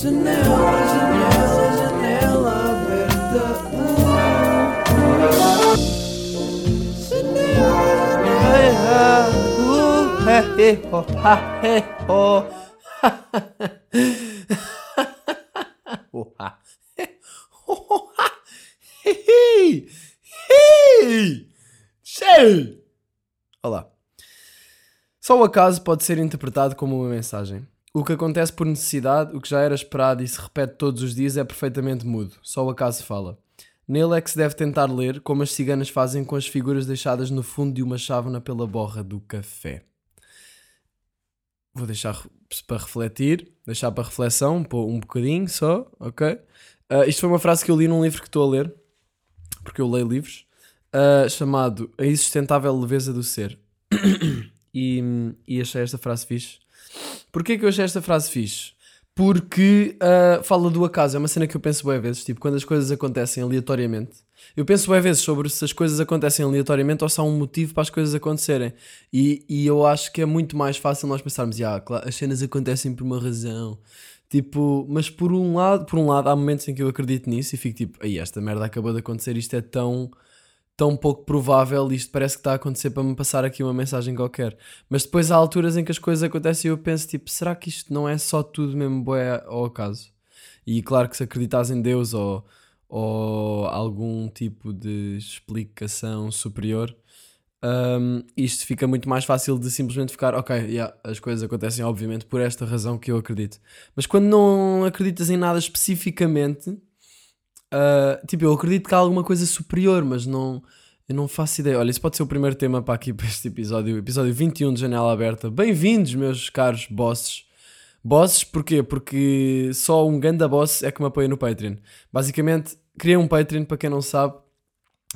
Janela, janela, janela aberta. Janela, uh. Oh. Cheio. Olá. Só o acaso pode ser interpretado como uma mensagem. O que acontece por necessidade, o que já era esperado e se repete todos os dias, é perfeitamente mudo. Só o acaso fala. Nele é que se deve tentar ler como as ciganas fazem com as figuras deixadas no fundo de uma chávena pela borra do café. Vou deixar para refletir, deixar para reflexão um, bocadinho só, ok? Ah, isto foi uma frase que eu li num livro que estou a ler, porque eu leio livros, ah, chamado A Insustentável Leveza do Ser. e, e achei esta frase fixe. Porquê que eu achei esta frase fixe? Porque ah, fala do acaso, é uma cena que eu penso bem vezes, tipo, quando as coisas acontecem aleatoriamente. Eu penso bem vezes sobre se as coisas acontecem aleatoriamente ou se há um motivo para as coisas acontecerem. E, e eu acho que é muito mais fácil nós pensarmos, "Ya, claro, as cenas acontecem por uma razão. Tipo, mas por um lado, por um lado, há momentos em que eu acredito nisso e fico tipo, aí esta merda acabou de acontecer, isto é tão tão pouco provável, isto parece que está a acontecer para me passar aqui uma mensagem qualquer. Mas depois há alturas em que as coisas acontecem e eu penso, tipo, será que isto não é só tudo mesmo boé ao acaso? E claro que se acreditas em Deus ou, ou algum tipo de explicação superior, hum, isto fica muito mais fácil de simplesmente ficar, ok, yeah, as coisas acontecem obviamente por esta razão que eu acredito. Mas quando não acreditas em nada especificamente, Uh, tipo, eu acredito que há alguma coisa superior, mas não, eu não faço ideia. Olha, isso pode ser o primeiro tema para aqui, para este episódio, episódio 21 de Janela Aberta. Bem-vindos, meus caros bosses. Bosses, porquê? Porque só um ganda boss é que me apoia no Patreon. Basicamente, criei um Patreon, para quem não sabe,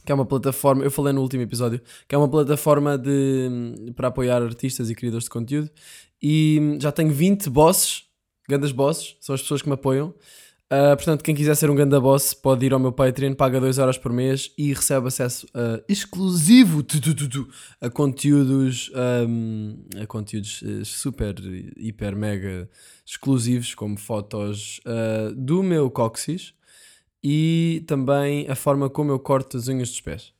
que é uma plataforma, eu falei no último episódio, que é uma plataforma de, para apoiar artistas e criadores de conteúdo. E já tenho 20 bosses, grandes bosses, são as pessoas que me apoiam. Uh, portanto, quem quiser ser um ganda boss pode ir ao meu Patreon, paga 2 euros por mês e recebe acesso uh, exclusivo tu, tu, tu, a conteúdos um, a conteúdos uh, super, hiper, mega exclusivos, como fotos uh, do meu cóccix e também a forma como eu corto as unhas dos pés.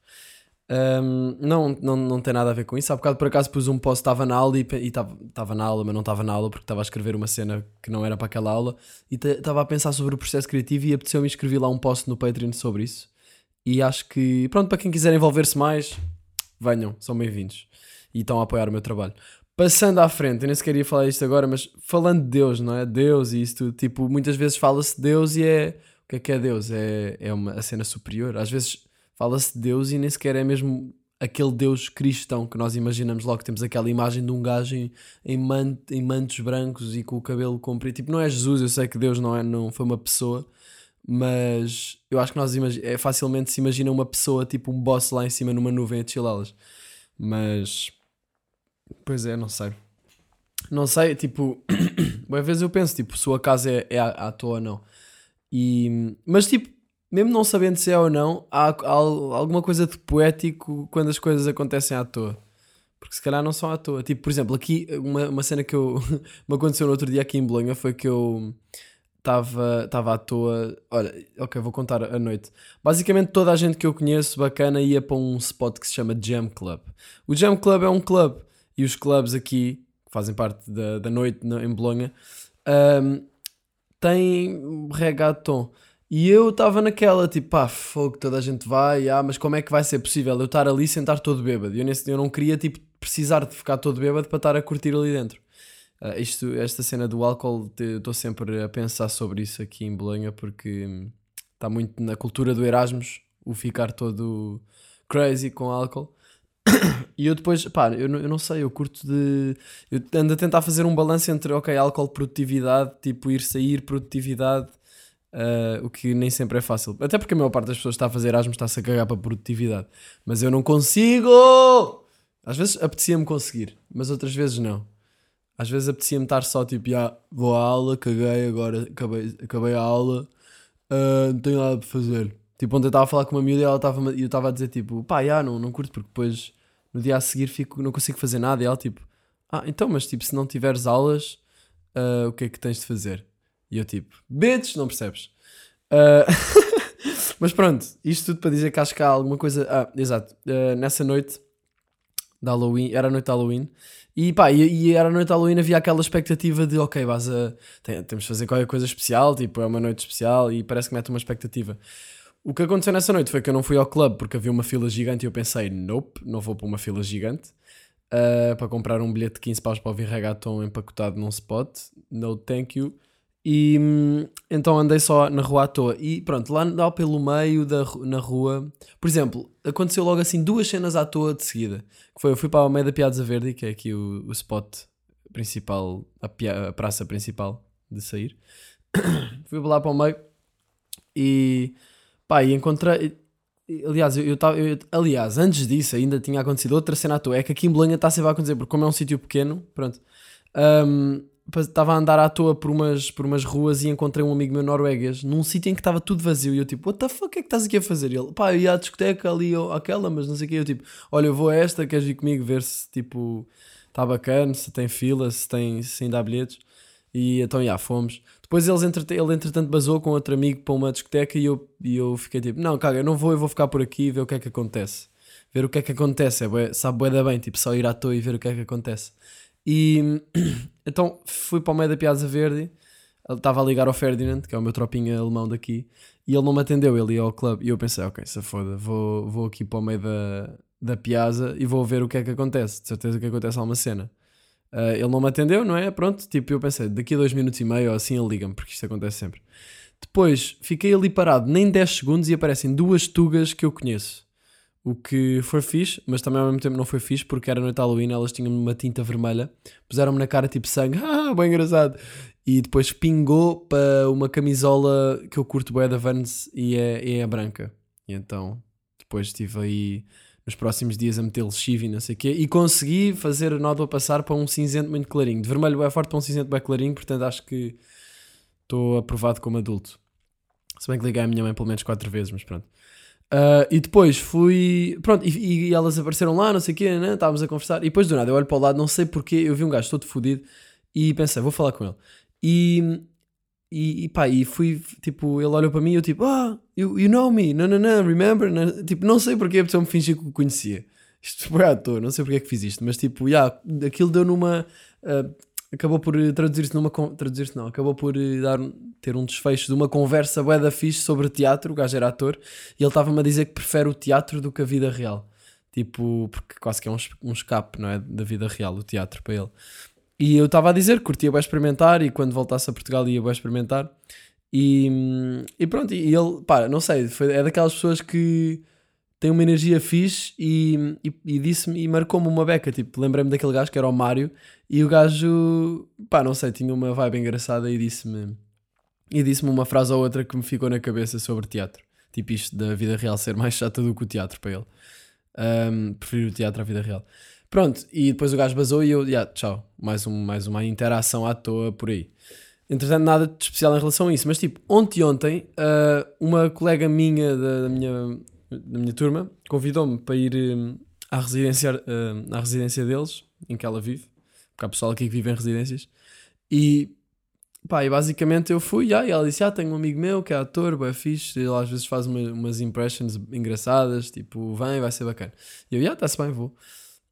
Um, não, não, não tem nada a ver com isso. Há bocado por acaso pus um post, estava na aula e estava na aula, mas não estava na aula porque estava a escrever uma cena que não era para aquela aula e estava a pensar sobre o processo criativo e apeteceu-me escrever lá um post no Patreon sobre isso. E acho que, pronto, para quem quiser envolver-se mais, venham, são bem-vindos e estão a apoiar o meu trabalho. Passando à frente, eu nem sequer ia falar isto agora, mas falando de Deus, não é? Deus e isto, tipo, muitas vezes fala-se de Deus e é. O que é que é Deus? É, é uma a cena superior. Às vezes fala-se de Deus e nem sequer é mesmo aquele Deus cristão que nós imaginamos logo. Temos aquela imagem de um gajo em, em, man, em mantos brancos e com o cabelo comprido. Tipo, não é Jesus, eu sei que Deus não, é, não foi uma pessoa, mas eu acho que nós é, facilmente se imagina uma pessoa, tipo um boss lá em cima numa nuvem a chilá-las. Mas, pois é, não sei. Não sei, tipo, às vezes eu penso, tipo, se o acaso é, é à, à toa ou não. E, mas, tipo, mesmo não sabendo se é ou não, há, há, alguma coisa de poético quando as coisas acontecem à toa. Porque se calhar não são à toa. Tipo, por exemplo, aqui, uma, uma cena que eu, me aconteceu no outro dia aqui em Bolonha foi que eu estava à toa. Olha, ok, vou contar a noite. Basicamente, toda a gente que eu conheço bacana ia para um spot que se chama Jam Club. O Jam Club é um club e os clubes aqui, que fazem parte da, da noite em Bolonha, um, têm reggaeton. E eu estava naquela, tipo, pá, fogo, toda a gente vai, ah, mas como é que vai ser possível eu estar ali sentar todo bêbado? Eu, nesse, eu não queria, tipo, precisar de ficar todo bêbado para estar a curtir ali dentro. Uh, isto, esta cena do álcool, estou sempre a pensar sobre isso aqui em Bolonha, porque está muito na cultura do Erasmus, o ficar todo crazy com álcool. e eu depois, pá, eu, eu não sei, eu curto de. Eu ando a tentar fazer um balanço entre, ok, álcool, produtividade, tipo, ir sair, produtividade. Uh, o que nem sempre é fácil. Até porque a maior parte das pessoas está a fazer Erasmus está-se a cagar para a produtividade. Mas eu não consigo! Às vezes apetecia-me conseguir, mas outras vezes não. Às vezes apetecia-me estar só tipo, ah, vou à aula, caguei, agora acabei, acabei a aula, uh, não tenho nada para fazer. Tipo, ontem eu estava a falar com uma miúda e ela estava, eu estava a dizer tipo, pá, já, não, não curto porque depois no dia a seguir fico, não consigo fazer nada. E ela tipo, ah, então, mas tipo, se não tiveres aulas, uh, o que é que tens de fazer? E eu tipo, bitch, não percebes? Uh, mas pronto, isto tudo para dizer que acho que há alguma coisa. Ah, exato. Uh, nessa noite de Halloween, era a noite de Halloween, e pá, e, e era a noite de Halloween, havia aquela expectativa de ok, vas a. Tem, temos de fazer qualquer coisa especial, tipo, é uma noite especial e parece que mete uma expectativa. O que aconteceu nessa noite foi que eu não fui ao clube porque havia uma fila gigante e eu pensei, nope, não vou para uma fila gigante uh, para comprar um bilhete de 15 paus para ouvir reggaeton empacotado num spot. No thank you. E hum, então andei só na rua à toa. E pronto, lá, lá pelo meio da na rua, por exemplo, aconteceu logo assim duas cenas à toa de seguida. Que foi, eu fui para o meio da Piazza Verde, que é aqui o, o spot principal, a, pia, a praça principal de sair. fui lá para o meio e pá, e encontrei. Aliás, eu, estava aliás, antes disso ainda tinha acontecido outra cena à toa. É que aqui em Belém está sempre a acontecer, porque como é um sítio pequeno, pronto. Um, estava a andar à toa por umas, por umas ruas e encontrei um amigo meu norueguês num sítio em que estava tudo vazio. E eu tipo, what the fuck, o que é que estás aqui a fazer? E ele, pá, eu ia à discoteca ali ou aquela, mas não sei o que. Eu tipo, olha, eu vou a esta, queres vir comigo ver se tipo está bacana, se tem fila, se, tem, se ainda há bilhetes. E então, já, fomos. Depois eles, ele entretanto basou com outro amigo para uma discoteca e eu, e eu fiquei tipo, não, caga, eu não vou, eu vou ficar por aqui e ver o que é que acontece. Ver o que é que acontece, é sabe bué da bem, tipo, só ir à toa e ver o que é que acontece. E então fui para o meio da Piazza Verde, ele estava a ligar ao Ferdinand, que é o meu tropinha alemão daqui, e ele não me atendeu, ele ia ao clube. E eu pensei, ok, se foda, vou, vou aqui para o meio da, da Piazza e vou ver o que é que acontece. De certeza que acontece alguma cena. Uh, ele não me atendeu, não é? Pronto, tipo, eu pensei, daqui a dois minutos e meio ou assim ele liga-me, porque isto acontece sempre. Depois fiquei ali parado nem 10 segundos e aparecem duas tugas que eu conheço. O que foi fixe, mas também ao mesmo tempo não foi fixe porque era noite Halloween, elas tinham uma tinta vermelha, puseram-me na cara tipo sangue, ah, bem engraçado. E depois pingou para uma camisola que eu curto bem da Vans e é, é a branca. E então depois estive aí nos próximos dias a meter lexívio e não sei o quê e consegui fazer a nódoa passar para um cinzento muito clarinho. De vermelho bem forte para um cinzento bem clarinho, portanto acho que estou aprovado como adulto. Se bem que liguei à minha mãe pelo menos quatro vezes, mas pronto. Uh, e depois fui. Pronto, e, e, elas apareceram lá, não sei o quê, né? estávamos a conversar. E depois do nada eu olho para o lado, não sei porquê, eu vi um gajo todo fodido e pensei, vou falar com ele. E, e, e pá, e fui, tipo, ele olhou para mim e eu tipo, ah, you, you know me, não, não, não, remember? Não, tipo, não sei porque a pessoa me fingiu que o conhecia. Isto foi à toa, não sei porque é que fiz isto, mas tipo, yeah, aquilo deu numa. Uh, acabou por traduzir-se numa. Traduzir-se não, acabou por dar ter um desfecho de uma conversa bué da fixe sobre teatro, o gajo era ator, e ele estava-me a dizer que prefere o teatro do que a vida real. Tipo, porque quase que é um, um escape, não é? Da vida real, o teatro para ele. E eu estava a dizer que curtia bem experimentar e quando voltasse a Portugal ia bem experimentar. E, e pronto, e ele, pá, não sei, foi, é daquelas pessoas que tem uma energia fixe e, e, e disse-me e marcou-me uma beca. Tipo, lembrei-me daquele gajo que era o Mário e o gajo, pá, não sei, tinha uma vibe engraçada e disse-me e disse-me uma frase ou outra que me ficou na cabeça sobre teatro. Tipo isto da vida real ser mais chata do que o teatro para ele. Um, prefiro o teatro à vida real. Pronto, e depois o gajo basou e eu, yeah, tchau. Mais, um, mais uma interação à toa por aí. Entretanto, nada de especial em relação a isso. Mas tipo, ontem ontem, uh, uma colega minha da, da, minha, da minha turma convidou-me para ir um, à, residência, uh, à residência deles, em que ela vive. Porque há pessoal aqui que vive em residências. E Pá, e basicamente eu fui, e ela disse: Ah, tenho um amigo meu que é ator, bem fixe, ele às vezes faz uma, umas impressions engraçadas, tipo, vem, vai ser bacana. E eu, ah, está-se bem, vou.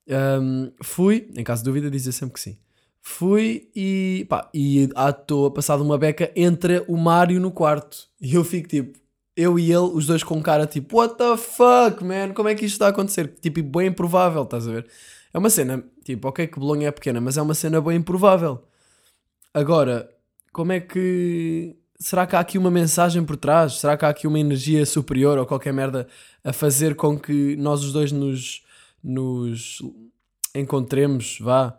Um, fui, em caso de dúvida, dizia sempre que sim. Fui e, pá, e à toa, passado uma beca, entra o Mário no quarto. E eu fico tipo, eu e ele, os dois com cara tipo, what the fuck, man, como é que isto está a acontecer? Tipo, bem improvável, estás a ver? É uma cena, tipo, ok que Bolonha é pequena, mas é uma cena bem improvável. Agora, como é que. Será que há aqui uma mensagem por trás? Será que há aqui uma energia superior ou qualquer merda a fazer com que nós os dois nos, nos encontremos? Vá.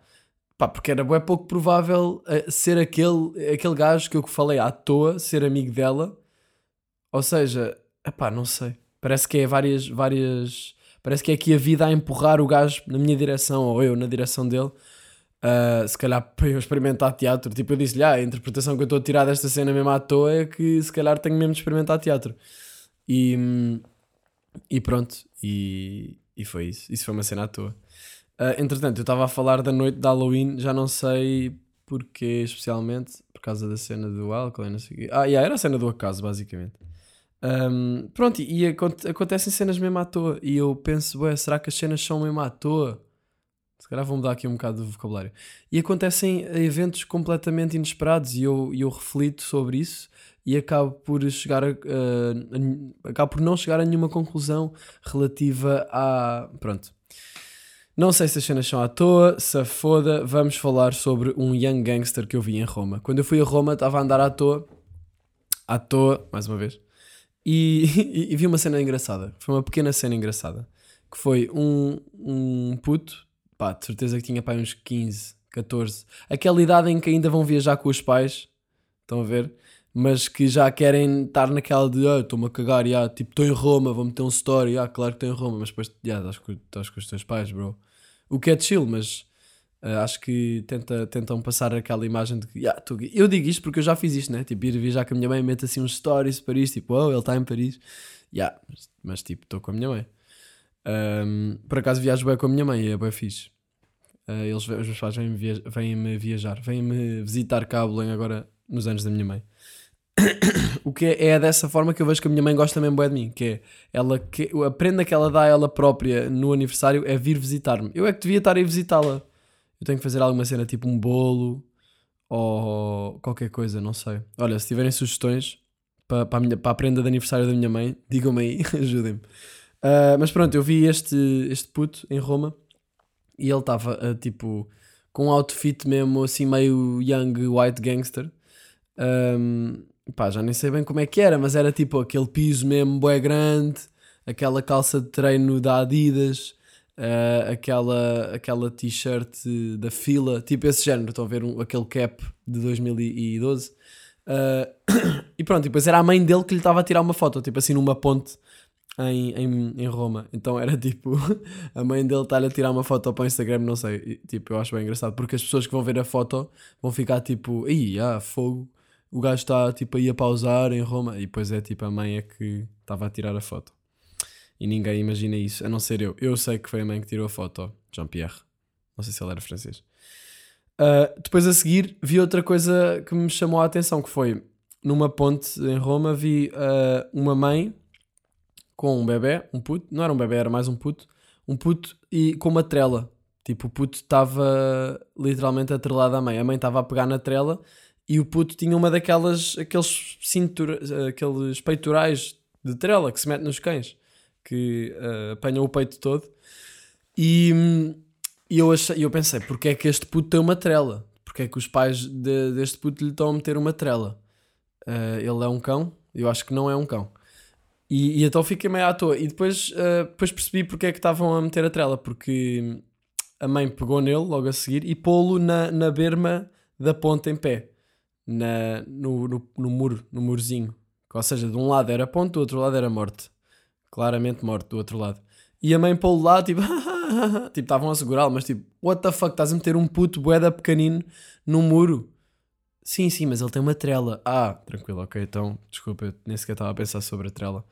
Pá, porque era bem pouco provável eh, ser aquele, aquele gajo que eu falei à toa, ser amigo dela. Ou seja, epá, não sei. Parece que é várias, várias. Parece que é aqui a vida a empurrar o gajo na minha direção ou eu na direção dele Uh, se calhar para eu experimentar teatro. Tipo, eu disse-lhe, ah, a interpretação que eu estou a tirar desta cena mesmo à toa é que se calhar tenho mesmo de experimentar teatro. E, e pronto, e, e foi isso. Isso foi uma cena à toa. Uh, entretanto, eu estava a falar da noite de Halloween, já não sei porquê especialmente, por causa da cena do álcool e não sei o quê. Ah, yeah, era a cena do acaso, basicamente. Um, pronto, e, acontecem cenas mesmo à toa. E eu penso, ué, será que as cenas são mesmo à toa? Se calhar vou mudar aqui um bocado do vocabulário. E acontecem eventos completamente inesperados e eu, eu reflito sobre isso e acabo por chegar a, uh, acabo por não chegar a nenhuma conclusão relativa a pronto não sei se as cenas são à toa, se foda, vamos falar sobre um young gangster que eu vi em Roma. Quando eu fui a Roma, estava a andar à toa, à toa, mais uma vez, e, e, e, vi uma cena engraçada. Foi uma pequena cena engraçada. Que foi um, um puto, pá, de certeza que tinha pá, uns 15, 14, aquela idade em que ainda vão viajar com os pais, estão a ver? Mas que já querem estar naquela de ah, estou-me a cagar, yeah, tipo, estou em Roma, vou meter um story, ah, claro que estou em Roma, mas depois yeah, estás, com, estás com os teus pais, bro. O que é chill, mas uh, acho que tenta, tentam passar aquela imagem de que yeah, tô, eu digo isto porque eu já fiz isto, né? Tipo, ir viajar com a minha mãe, meto assim uns stories de Paris, tipo, oh, ele está em Paris. Yeah, mas, mas tipo, estou com a minha mãe. Um, por acaso viajo bem com a minha mãe e é bem fixe. Uh, eles, os meus pais vêm-me via vêm viajar, vêm-me visitar cá agora nos anos da minha mãe. o que é, é, dessa forma que eu vejo que a minha mãe gosta mesmo bem de mim, que é ela que a prenda que ela dá a ela própria no aniversário é vir visitar-me. Eu é que devia estar a visitá-la. Eu tenho que fazer alguma cena tipo um bolo ou qualquer coisa, não sei. Olha, se tiverem sugestões para, para, a, minha, para a prenda de aniversário da minha mãe, digam-me aí, ajudem-me. Uh, mas pronto, eu vi este, este puto em Roma e ele estava uh, tipo com um outfit mesmo assim meio young white gangster. Um, pá, já nem sei bem como é que era, mas era tipo aquele piso mesmo bué grande, aquela calça de treino da Adidas, uh, aquela, aquela t-shirt da fila, tipo esse género, estão a ver um, aquele cap de 2012. Uh, eh, e pronto, e depois era a mãe dele que lhe estava a tirar uma foto, tipo assim numa ponte em, em, em Roma. Então era tipo, a mãe dele está-lhe a tirar uma foto para o Instagram, não sei. E, tipo, eu acho bem engraçado, porque as pessoas que vão ver a foto vão ficar tipo, ih, ah, fogo o gajo está tipo aí a pausar em Roma e depois é tipo a mãe é que estava a tirar a foto. E ninguém imagina isso, a não ser eu. Eu sei que foi a mãe que tirou a foto, Jean-Pierre. Não sei se ele era francês. Uh, depois a seguir vi outra coisa que me chamou a atenção, que foi numa ponte em Roma vi uh, uma mãe com um bebê, um puto, não era um bebê, era mais um puto, um puto e com uma trela. Tipo, o puto estava literalmente atrelado à mãe. A mãe estava a pegar na trela e o puto tinha uma daquelas, aqueles cintura, aqueles peitorais de trela que se mete nos cães, que uh, apanham o peito todo. E, e eu, achei, eu pensei, porque é que este puto tem uma trela? Porque é que os pais de, deste puto lhe estão a meter uma trela? Uh, ele é um cão? Eu acho que não é um cão. E, e então fiquei meio à toa. E depois, uh, depois percebi porque é que estavam a meter a trela, porque a mãe pegou nele logo a seguir e pô-lo na, na berma da ponta em pé na, no, no, no muro, no murozinho. Ou seja, de um lado era ponto, do outro lado era morte. Claramente morte do outro lado. E a mãe pô-lo lá, tipo, tipo, estavam a segurá-lo, mas tipo, what the fuck, estás a meter um puto boeda pequenino num muro? Sim, sim, mas ele tem uma trela. Ah, tranquilo, ok, então, desculpa, eu nem sequer estava a pensar sobre a trela.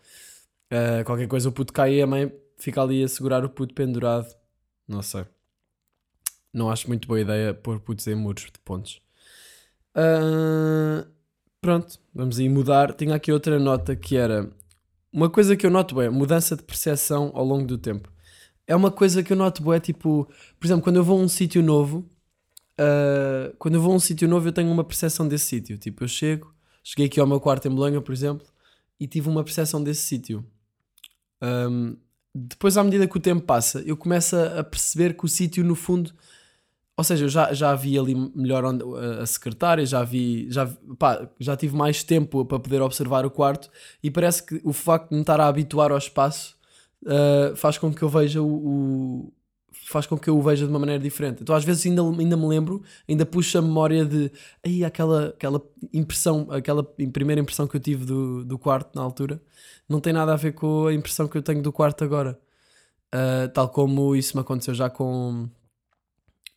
Uh, qualquer coisa, o puto cai e a mãe fica ali a segurar o puto pendurado. Não sei. Não acho muito boa ideia pôr putos em muros de pontos. Uh, pronto, vamos aí mudar. Tinha aqui outra nota que era uma coisa que eu noto bem, mudança de percepção ao longo do tempo. É uma coisa que eu noto bem, tipo, por exemplo, quando eu vou a um sítio novo, uh, quando eu vou a um sítio novo, eu tenho uma percepção desse sítio. Tipo, eu chego, cheguei aqui ao meu quarto em Bolonha, por exemplo, e tive uma percepção desse sítio. Um, depois, à medida que o tempo passa, eu começo a perceber que o sítio, no fundo, ou seja, eu já, já vi ali melhor a secretária, já vi, já, pá, já tive mais tempo para poder observar o quarto e parece que o facto de me estar a habituar ao espaço uh, faz com que eu veja o, o, faz com que eu o veja de uma maneira diferente. Então às vezes ainda, ainda me lembro, ainda puxo a memória de aí aquela, aquela impressão, aquela primeira impressão que eu tive do, do quarto na altura, não tem nada a ver com a impressão que eu tenho do quarto agora. Uh, tal como isso me aconteceu já com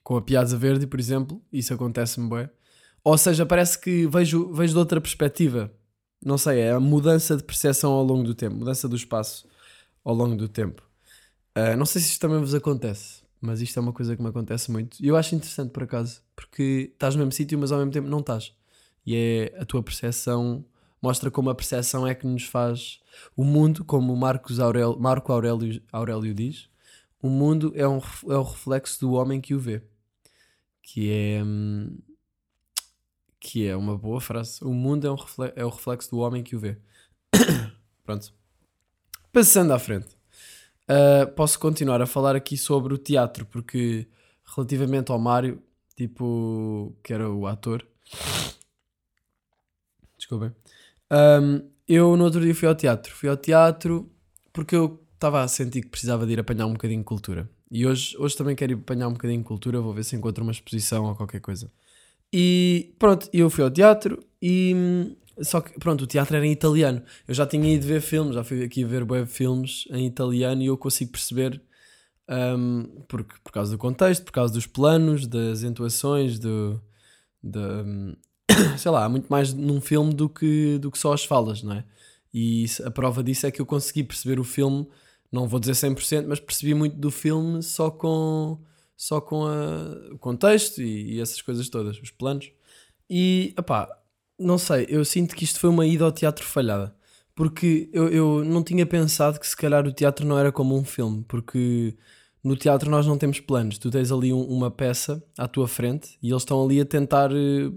com a Piazza Verde, por exemplo, isso acontece-me bem. Ou seja, parece que vejo, vejo de outra perspectiva. Não sei, é a mudança de percepção ao longo do tempo, mudança do espaço ao longo do tempo. Uh, não sei se isto também vos acontece, mas isto é uma coisa que me acontece muito. E eu acho interessante por acaso, porque estás no mesmo sítio, mas ao mesmo tempo não estás. e é a tua percepção, mostra como a percepção é que nos faz o mundo, como Marcos Aurélio, Marco Aurélio, Aurélio diz, o mundo é, um, é o reflexo do homem que o vê. Que é. Que é uma boa frase. O mundo é, um refle- é o reflexo do homem que o vê. Pronto. Passando à frente. Uh, posso continuar a falar aqui sobre o teatro, porque relativamente ao Mário, tipo, que era o ator. Desculpem. Um, eu no outro dia fui ao teatro. Fui ao teatro porque eu estava a sentir que precisava de ir apanhar um bocadinho de cultura. E hoje, hoje também quero ir apanhar um bocadinho de cultura, vou ver se encontro uma exposição ou qualquer coisa. E pronto, eu fui ao teatro e. hum, Só que, pronto, o teatro era em italiano. Eu já tinha ido ver filmes, já fui aqui ver web filmes em italiano e eu consigo perceber, hum, porque, por causa do contexto, por causa dos planos, das entoações, do, hum, sei lá, há muito mais num filme do que, do que só as falas, não é? E a prova disso é que eu consegui perceber o filme, não vou dizer 100%, mas percebi muito do filme só com, só com a- o contexto e, e essas coisas todas, os planos. E, opá, não sei, eu sinto que isto foi uma ida ao teatro falhada. Porque eu, eu não tinha pensado que se calhar o teatro não era como um filme, porque no teatro nós não temos planos. Tu tens ali um- uma peça à tua frente e eles estão ali a tentar eh,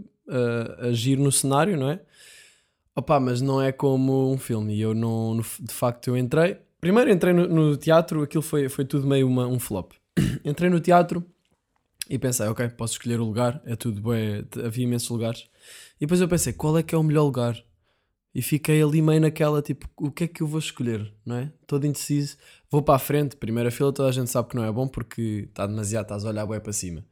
agir no cenário, não é? Opa, mas não é como um filme. E eu não, no- de facto, eu entrei. Primeiro entrei no, no teatro, aquilo foi, foi tudo meio uma- um flop. entrei no teatro e pensei, ok, posso escolher o lugar, é tudo bem, havia imensos lugares. E depois eu pensei, qual é que é o melhor lugar? E fiquei ali meio naquela, tipo, o que é que eu vou escolher, não é? Todo indeciso. Vou para a frente, primeira fila, toda a gente sabe que não é bom porque está demasiado, estás a olhar bem para cima.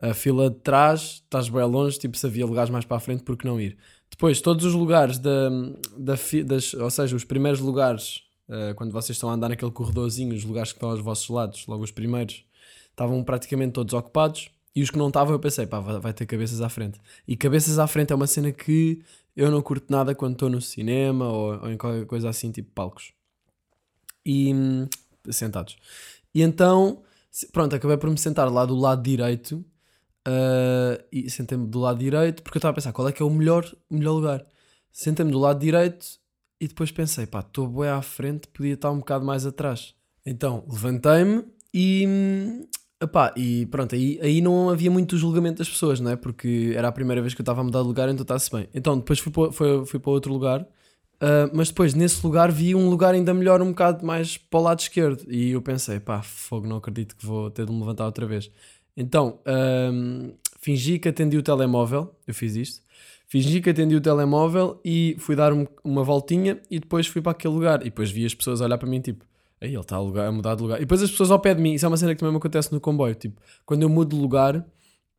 A fila de trás, estás bem longe, tipo, se havia lugares mais para a frente, por que não ir? Depois, todos os lugares da, da das, ou seja, os primeiros lugares, eh, quando vocês estão a andar naquele corredorzinho, os lugares que estão aos vossos lados, logo os primeiros, estavam praticamente todos ocupados. E os que não estavam, eu pensei, pá, vai, ter cabeças à frente. E cabeças à frente é uma cena que eu não curto nada quando estou no cinema ou, ou em qualquer coisa assim, tipo palcos. E hum, sentados. E então, pronto, acabei por me sentar lá do lado direito. ah, e sentei-me do lado direito porque eu estava a pensar qual é que é o melhor, melhor lugar. Sentei-me do lado direito e depois pensei, pá, estou bem à frente, podia estar um bocado mais atrás. Então levantei-me e, hum, epá, e pronto, aí, aí não havia muito julgamento das pessoas, não é? Porque era a primeira vez que eu estava a mudar de lugar, então está-se bem. Então depois fui para, foi- fui para outro lugar, ah, mas depois nesse lugar vi um lugar ainda melhor, um bocado mais para o lado esquerdo. E eu pensei, pá, fogo, não acredito que vou ter de me levantar outra vez. Então, ahm, fingi que atendi o telemóvel, eu fiz isto. Fingi que atendi o telemóvel e fui dar um- uma voltinha e depois fui para aquele lugar. E depois vi as pessoas olhar para mim, tipo, aí ele está a, lugar- a mudar de lugar. E depois as pessoas ao pé de mim, isso é uma cena que também me acontece no comboio. Tipo, quando eu mudo de lugar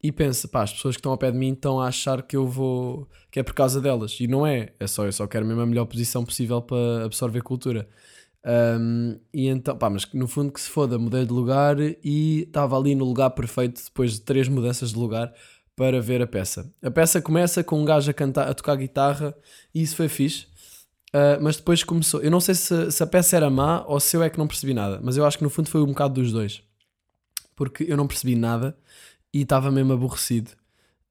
e penso, pá, as pessoas que estão ao pé de mim estão a achar que eu vou. que é por causa delas. E não é, é só, eu só quero mesmo a melhor posição possível para absorver cultura. Um, e então, pá, mas no fundo que se foda, mudei de lugar e estava ali no lugar perfeito depois de três mudanças de lugar para ver a peça. A peça começa com um gajo a, cantar, a tocar guitarra e isso foi fixe. Uh, mas depois começou. Eu não sei se, se a peça era má ou se eu é que não percebi nada, mas eu acho que no fundo foi um bocado dos dois. Porque eu não percebi nada e estava mesmo aborrecido.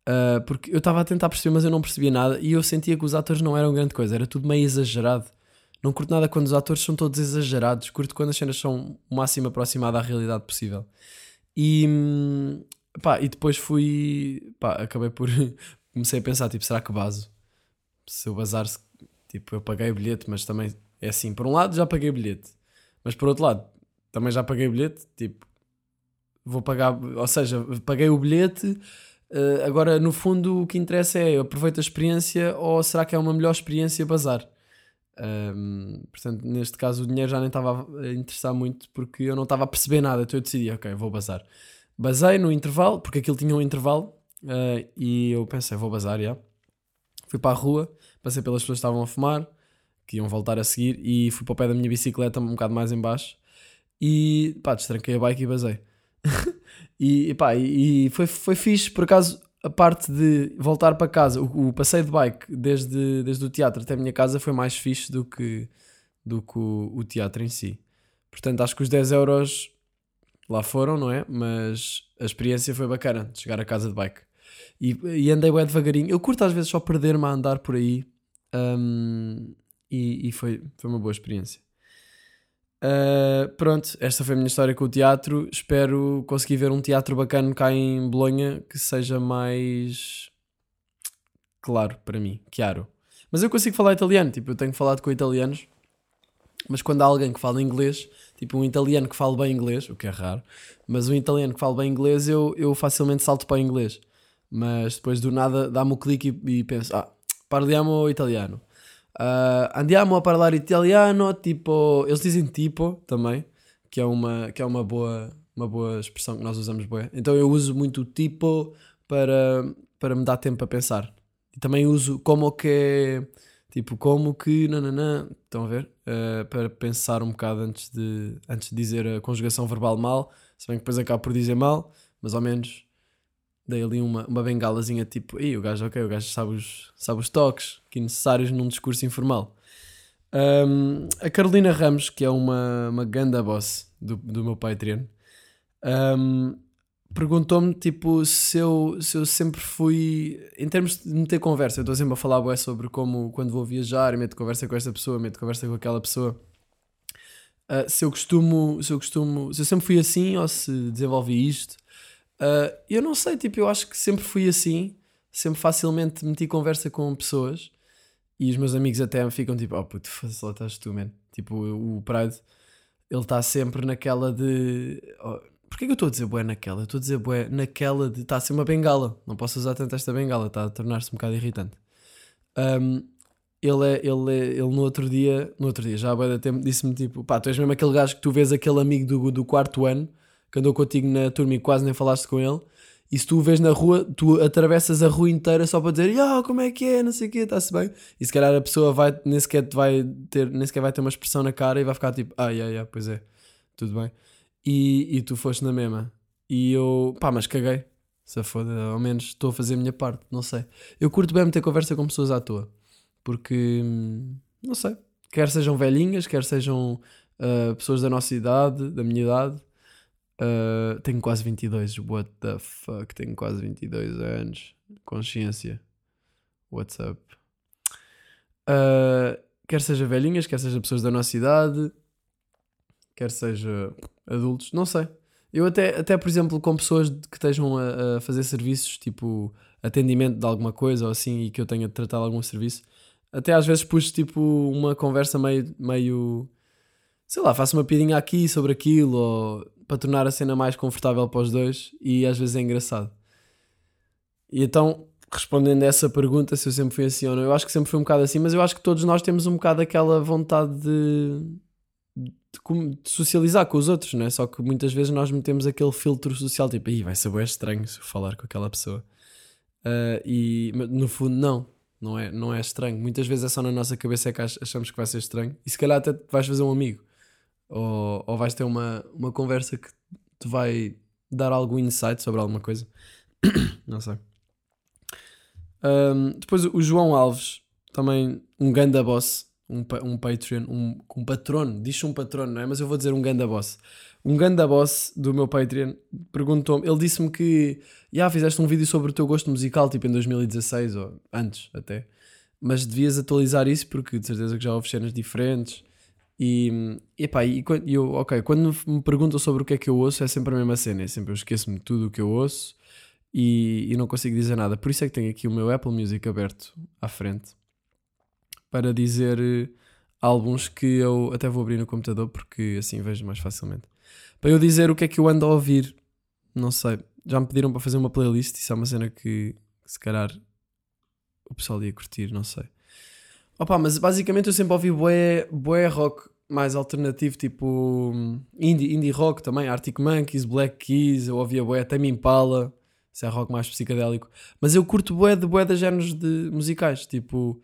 Uh, porque eu estava a tentar perceber, mas eu não percebia nada e eu sentia que os atores não eram grande coisa, era tudo meio exagerado. Não curto nada quando os atores são todos exagerados, curto quando as cenas são o máximo aproximado à realidade possível. E, hum, pá, e depois fui, pá, acabei por. comecei a pensar, tipo, será que baso? Se eu bazar, se- tipo, eu paguei o bilhete, mas também é assim, por um lado já paguei o bilhete, mas por outro lado também já paguei o bilhete, tipo, vou pagar, ou seja, paguei o bilhete. eh, agora, no fundo, o que interessa é eu aproveito a experiência ou será que é uma melhor experiência bazar? Um, portanto, neste caso, o dinheiro já nem estava a interessar muito porque eu não estava a perceber nada. Então eu decidi, ok, vou bazar. Basei no intervalo, porque aquilo tinha um intervalo, uh, e eu pensei, vou bazar, já. Fui para a rua, passei pelas pessoas que estavam a fumar, que iam voltar a seguir, e fui para o pé da minha bicicleta, um bocado mais em baixo, e pá, destranquei a bike e basei. e, pá, e foi, foi fixe, por acaso, a parte de voltar para casa, o, o passeio de bike desde, desde o teatro até a minha casa foi mais fixe do que, do que o, o teatro em si. Portanto, acho que os 10 euros lá foram, não é? Mas a experiência foi bacana de chegar a casa de bike. E, e andei bem devagarinho. Eu curto às vezes só perder-me a andar por aí. Um, e, e foi, foi uma boa experiência. Uh, pronto, esta foi a minha história com o teatro. Espero conseguir ver um teatro bacana cá em Bolonha que seja mais claro para mim, chiaro. Mas eu consigo falar italiano, tipo, eu tenho falado com italianos, mas quando há alguém que fala inglês, tipo um italiano que fala bem inglês, o que é raro, mas um italiano que fala bem inglês, eu, eu facilmente salto para inglês. Mas depois do nada dá-me o clique e, penso, ah, parliamo italiano. Uh, andiamo a parlare italiano, tipo, eles dizem tipo também, que é uma, que é uma boa uma boa expressão que nós usamos bem. Então eu uso muito tipo para, para me dar tempo para pensar. E também uso como que tipo como que nananã, estão a ver? Uh, para pensar um bocado antes de, antes de dizer a conjugação verbal mal, se bem que depois acabo por dizer mal, mas ao menos dei ali uma, uma bengalazinha tipo, e o gajo, ok, o gajo sabe os, sabe os toques que necessários num discurso informal. Um, a Carolina Ramos, que é uma, uma ganda boss do, do meu Patreon, um, perguntou-me tipo se eu, se eu sempre fui em termos de meter conversa, eu estou sempre a falar bué, sobre como quando vou viajar meto conversa com esta pessoa, meto conversa com aquela pessoa. Uh, se eu costumo se eu costumo, se eu sempre fui assim ou se desenvolvi isto? Uh, eu não sei, tipo, eu acho que sempre fui assim sempre facilmente meti conversa com pessoas e os meus amigos até me ficam tipo, oh puto, lá estás tu, man. Tipo, o Pride ele está sempre naquela de oh, Porquê que eu estou a dizer bué naquela? Eu estou a dizer bué naquela de. Está a ser uma bengala. Não posso usar tanto esta bengala, está a tornar-se um bocado irritante. Um, ele, é, ele, é, ele no outro dia, no outro dia, já há bué tempo, disse-me tipo: pá, tu és mesmo aquele gajo que tu vês aquele amigo do, do quarto ano que andou contigo na turma e quase nem falaste com ele. E se tu o vês na rua, tu atravessas a rua inteira só para dizer, ah, como é que é, não sei o quê, está-se bem. E se calhar a pessoa vai, nem sequer vai ter, nem sequer vai ter uma expressão na cara e vai ficar tipo, ah, yeah, yeah, pois é, tudo bem e, e tu foste na mesma. E eu, pá, mas caguei. Se foda, ao menos estou a fazer a minha parte, não sei. Eu curto bem meter conversa com pessoas à toa, porque, hum, não sei, quer sejam velhinhas, quer sejam uh, pessoas da nossa idade, da minha idade. Uh, tenho quase 22, what the fuck, tenho quase 22 anos. Consciência, what's up? Uh, quer seja velhinhas, quer seja pessoas da nossa idade, quer seja adultos, não sei. Eu até, até por exemplo, com pessoas que estejam a, a, fazer serviços, tipo atendimento de alguma coisa ou assim, e que eu tenha de tratar algum serviço, até às vezes puxo tipo uma conversa meio, meio sei lá, faço uma piadinha aqui sobre aquilo, ou para tornar a cena mais confortável para os dois, e às vezes é engraçado. E então, respondendo a essa pergunta, se eu sempre fui assim ou não, eu acho que sempre fui um bocado assim, mas eu acho que todos nós temos um bocado aquela vontade de de, socializar com os outros, não é? Só que muitas vezes nós metemos aquele filtro social, tipo, aí vai ser bem estranho se eu falar com aquela pessoa. Uh, e no fundo, não, não é, não é estranho. Muitas vezes é só na nossa cabeça é que achamos que vai ser estranho. E se calhar até vais fazer um amigo, ou, ou vais ter uma, uma conversa que te vai dar algum insight sobre alguma coisa. não sei. Um, depois o João Alves, também um ganda boss um, um Patreon, um, um patrono, diz um patrono, não é? Mas eu vou dizer um ganda boss. Um ganda boss do meu Patreon perguntou-me, ele disse-me que já fizeste um vídeo sobre o teu gosto musical, tipo em 2016 ou antes até, mas devias atualizar isso porque de certeza que já houve cenas diferentes. E, epá, e, e eu, ok, quando me perguntam sobre o que é que eu ouço, é sempre a mesma cena, é sempre eu esqueço-me tudo o que eu ouço e, e não consigo dizer nada. Por isso é que tenho aqui o meu Apple Music aberto à frente para dizer eh, álbuns que eu até vou abrir no computador porque assim vejo mais facilmente. Para eu dizer o que é que eu ando a ouvir, não sei. Já me pediram para fazer uma playlist, isso é uma cena que, se calhar o pessoal ia curtir, não sei. Opa, mas basicamente eu sempre ouvi bué, bué rock mais alternativo, tipo hum, indie, indie rock também, Arctic Monkeys, Black Keys, eu ouvia bué, até Impala, isso é rock mais psicadélico. Mas eu curto bué de bué de géneros de musicais, tipo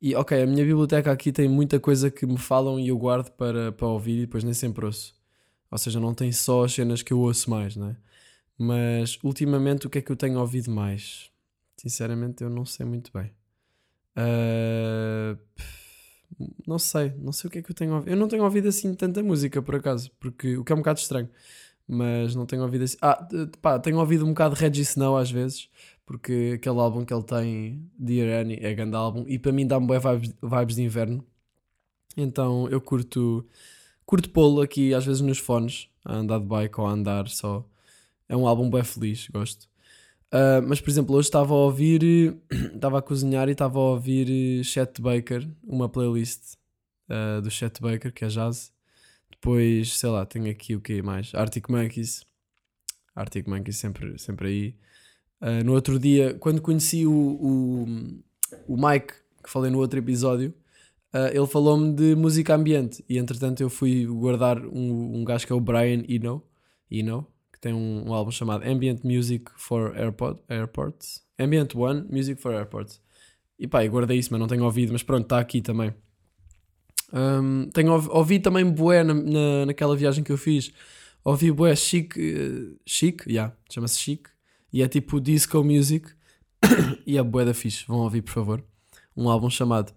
e ok, a minha biblioteca aqui tem muita coisa que me falam e eu guardo para, para ouvir e depois nem sempre ouço. Ou seja, não tem só as cenas que eu ouço mais, né? Mas ultimamente o que é que eu tenho ouvido mais? Sinceramente eu não sei muito bem. Uh, não sei, não sei o que é que eu tenho ouvido. Eu não tenho ouvido assim tanta música por acaso, porque o que é um bocado estranho. Mas não tenho ouvido assim. Ah, pá, tenho ouvido um bocado Reggie Snow às vezes porque aquele álbum que ele tem, Dear Annie, é grande álbum e para mim dá-me boas vibes, vibes de inverno. Então eu curto, curto pô-lo aqui às vezes nos fones, a andar de bike ou a andar só. É um álbum bem feliz, gosto. Uh, mas por exemplo, hoje estava a ouvir, estava a cozinhar e estava a ouvir Chet Baker, uma playlist uh, do Chet Baker, que é jazz. Depois, sei lá, tenho aqui o que mais? Arctic Monkeys. Arctic Monkeys sempre, sempre aí. Uh, no outro dia, quando conheci o, o, o Mike, que falei no outro episódio, uh, ele falou-me de música ambiente. E entretanto eu fui guardar um, um gajo que é o Brian Eno, Eno que tem um, um álbum chamado Ambient Music for Airport, Airports. Ambient One Music for Airports. E pá, eu guardei isso, mas não tenho ouvido. Mas pronto, está aqui também. Um, tenho ouvi também Bué na, na, naquela viagem que eu fiz. Ouvi Bué Chic, uh, Chic, yeah, chama-se Chic. E é tipo disco music. e é Bué da fixe. Vão ouvir, por favor. Um álbum chamado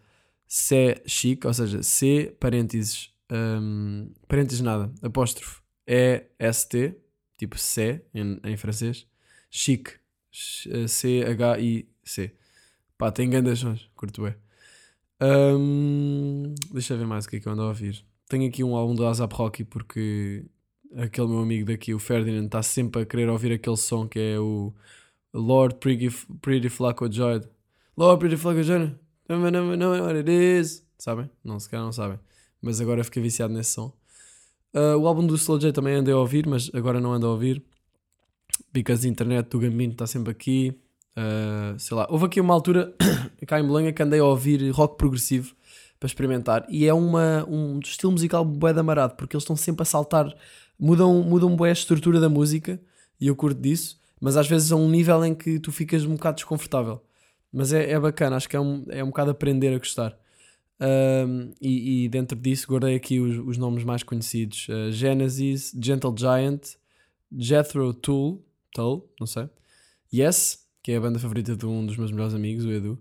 C Chic, ou seja, C parênteses, um, parênteses nada, apóstrofo, E-S-T, tipo C em, em francês, Chic, C-H-I-C. Pá, tem grandes sons, curto bem. Um, deixa eu ver mais o que é que eu ando a ouvir. Tenho aqui um álbum do Azap Rocky porque aquele meu amigo daqui, o Ferdinand, está sempre a querer ouvir aquele som que é o Lord Pretty, Pretty Flaco Joy. Lord Pretty Flaco Joy. Não know what it is. Sabem? Não, se calhar não sabem. Mas agora fiquei viciado nesse som. Uh, o álbum do Slow J também andei a ouvir, mas agora não ando a ouvir. Because a internet do Gambino está sempre aqui. Uh, sei lá, houve aqui uma altura cá em Bolonha que andei a ouvir rock progressivo para experimentar e é uma, um estilo musical bué da marado porque eles estão sempre a saltar, mudam, mudam bué a estrutura da música e eu curto disso, mas às vezes a um nível em que tu ficas um bocado desconfortável. Mas é, é bacana, acho que é um, é um bocado aprender a gostar. Um, e, e, dentro disso guardei aqui os, os nomes mais conhecidos: uh, Genesis, Gentle Giant, Jethro Tull, Tull, não sei, Yes, que é a banda favorita de um dos meus melhores amigos, o Edu.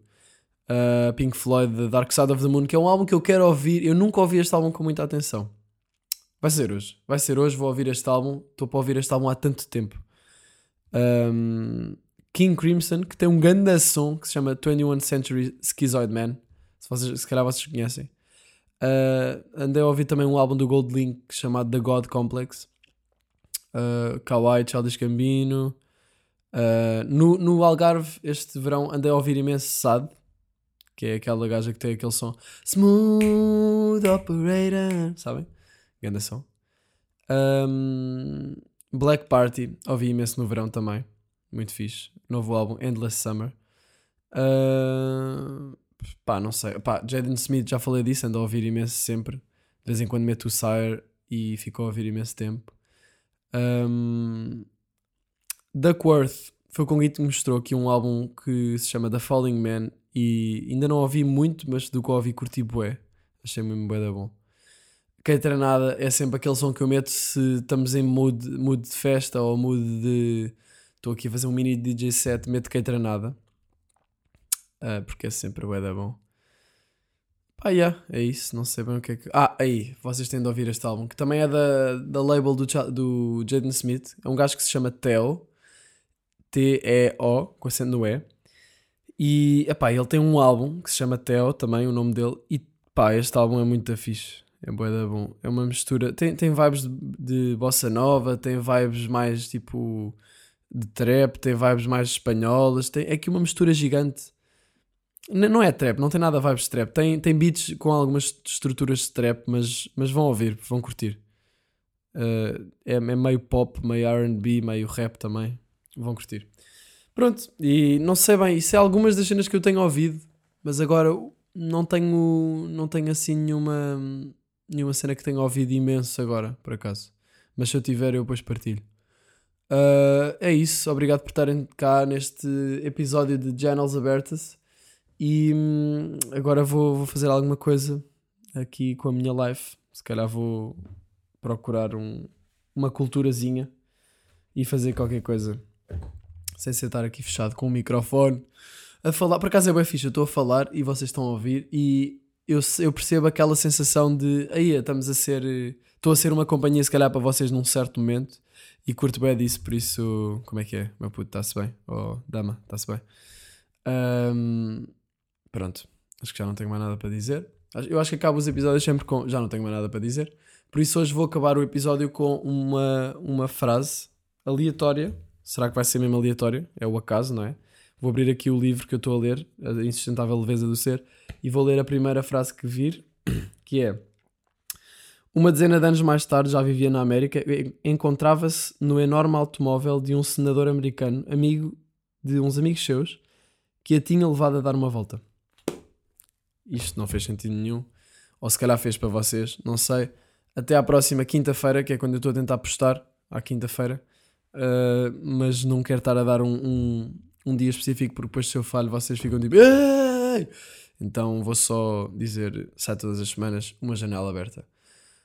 Uh, Pink Floyd, The Dark Side of the Moon, que é um álbum que eu quero ouvir. Eu nunca ouvi este álbum com muita atenção. Vai ser hoje. Vai ser hoje, vou ouvir este álbum. Estou para ouvir este álbum há tanto tempo. Um, King Crimson, que tem um grande som que se chama 21 Century Schizoid Man. Se, vocês, se calhar vocês conhecem. Uh, andei a ouvir também um álbum do Gold Link chamado The God Complex. Uh, Kawaii, Childish Gambino. Uh, no, no Algarve, este verão, andei a ouvir imenso Sad, que é aquela gaja que tem aquele som Smooth Operator, sabem? Grande som. Um, Black Party, ouvi imenso no verão também, muito fixe. Novo álbum, Endless Summer. Uh, pá, não sei. Pá, Jaden Smith, já falei disso, ando a ouvir imenso sempre. De vez em quando meto o Sire e fico a ouvir imenso tempo. Um, Duckworth foi com que me mostrou aqui um álbum que se chama The Falling Man e ainda não ouvi muito, mas do que ouvi curti bué. Achei mesmo bué da bom. Caetranada é sempre aquele som que eu meto se estamos em mood, mood de festa ou mood de... Estou aqui a fazer um mini DJ set, meto Caetranada. Uh, ah, porque é sempre bué da bom. Ah, yeah, é isso, não sei bem o que é que. Ah, aí, vocês têm de ouvir este álbum, que também é da, da label do, do Jaden Smith. É um gajo que se chama Theo. T-E-O, com acento no E. E, epá, ele tem um álbum que se chama Theo, também, o nome dele. E, pá, este álbum é muito fixe. É bué da bom. É uma mistura. Tem, tem vibes de, de bossa nova, tem vibes mais, tipo, de trap, tem vibes mais espanholas. Tem, é aqui uma mistura gigante. N não é trap, não tem nada vibes de trap. Tem, tem beats com algumas estruturas de trap, mas, mas vão ouvir, vão curtir. Uh, é, é meio pop, meio RB, meio rap também vão curtir. Pronto, e não sei bem, isso é algumas das cenas que eu tenho ouvido, mas agora não tenho, não tenho assim nenhuma, nenhuma cena que tenha ouvido imenso agora, por acaso. Mas se eu tiver, eu depois partilho. Uh, é isso, obrigado por estarem cá neste episódio de Channels Abertas. E hum, agora vou, vou fazer alguma coisa aqui com a minha live. Se calhar vou procurar um, uma culturazinha e fazer qualquer coisa sem ser estar aqui fechado com o microfone a falar. Por acaso é bem fixe, eu estou a falar e vocês estão a ouvir e eu, eu percebo aquela sensação de aí estamos a ser estou a ser uma companhia, se calhar, para vocês num certo momento e curto bem disso, por isso, como é que é? Meu puto, está-se bem? Oh, dama, está-se bem? Ahm, pronto, acho que já não tenho mais nada para dizer. Eu acho que acabo os episódios sempre com já não tenho mais nada para dizer. Por isso, hoje vou acabar o episódio com uma, uma frase aleatória. Será que vai ser mesmo aleatório? É o acaso, não é? Vou abrir aqui o livro que eu estou a ler, A Insustentável Leveza do Ser, e vou ler a primeira frase que vir, que é uma dezena de anos mais tarde, já vivia na América, encontrava-se no enorme automóvel de um senador americano, amigo de uns amigos seus, que a tinha levado a dar uma volta. Isto não fez sentido nenhum, ou se calhar fez para vocês, não sei. Até à próxima quinta-feira, que é quando eu estou a tentar postar, à quinta-feira, uh, mas não quero estar a dar um, um, um, dia específico, porque depois se eu falho vocês ficam tipo. Ei! Então vou só dizer, sai todas as semanas, uma janela aberta.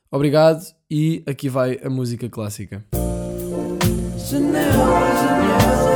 Obrigado e aqui vai a música clássica. Janela, janela.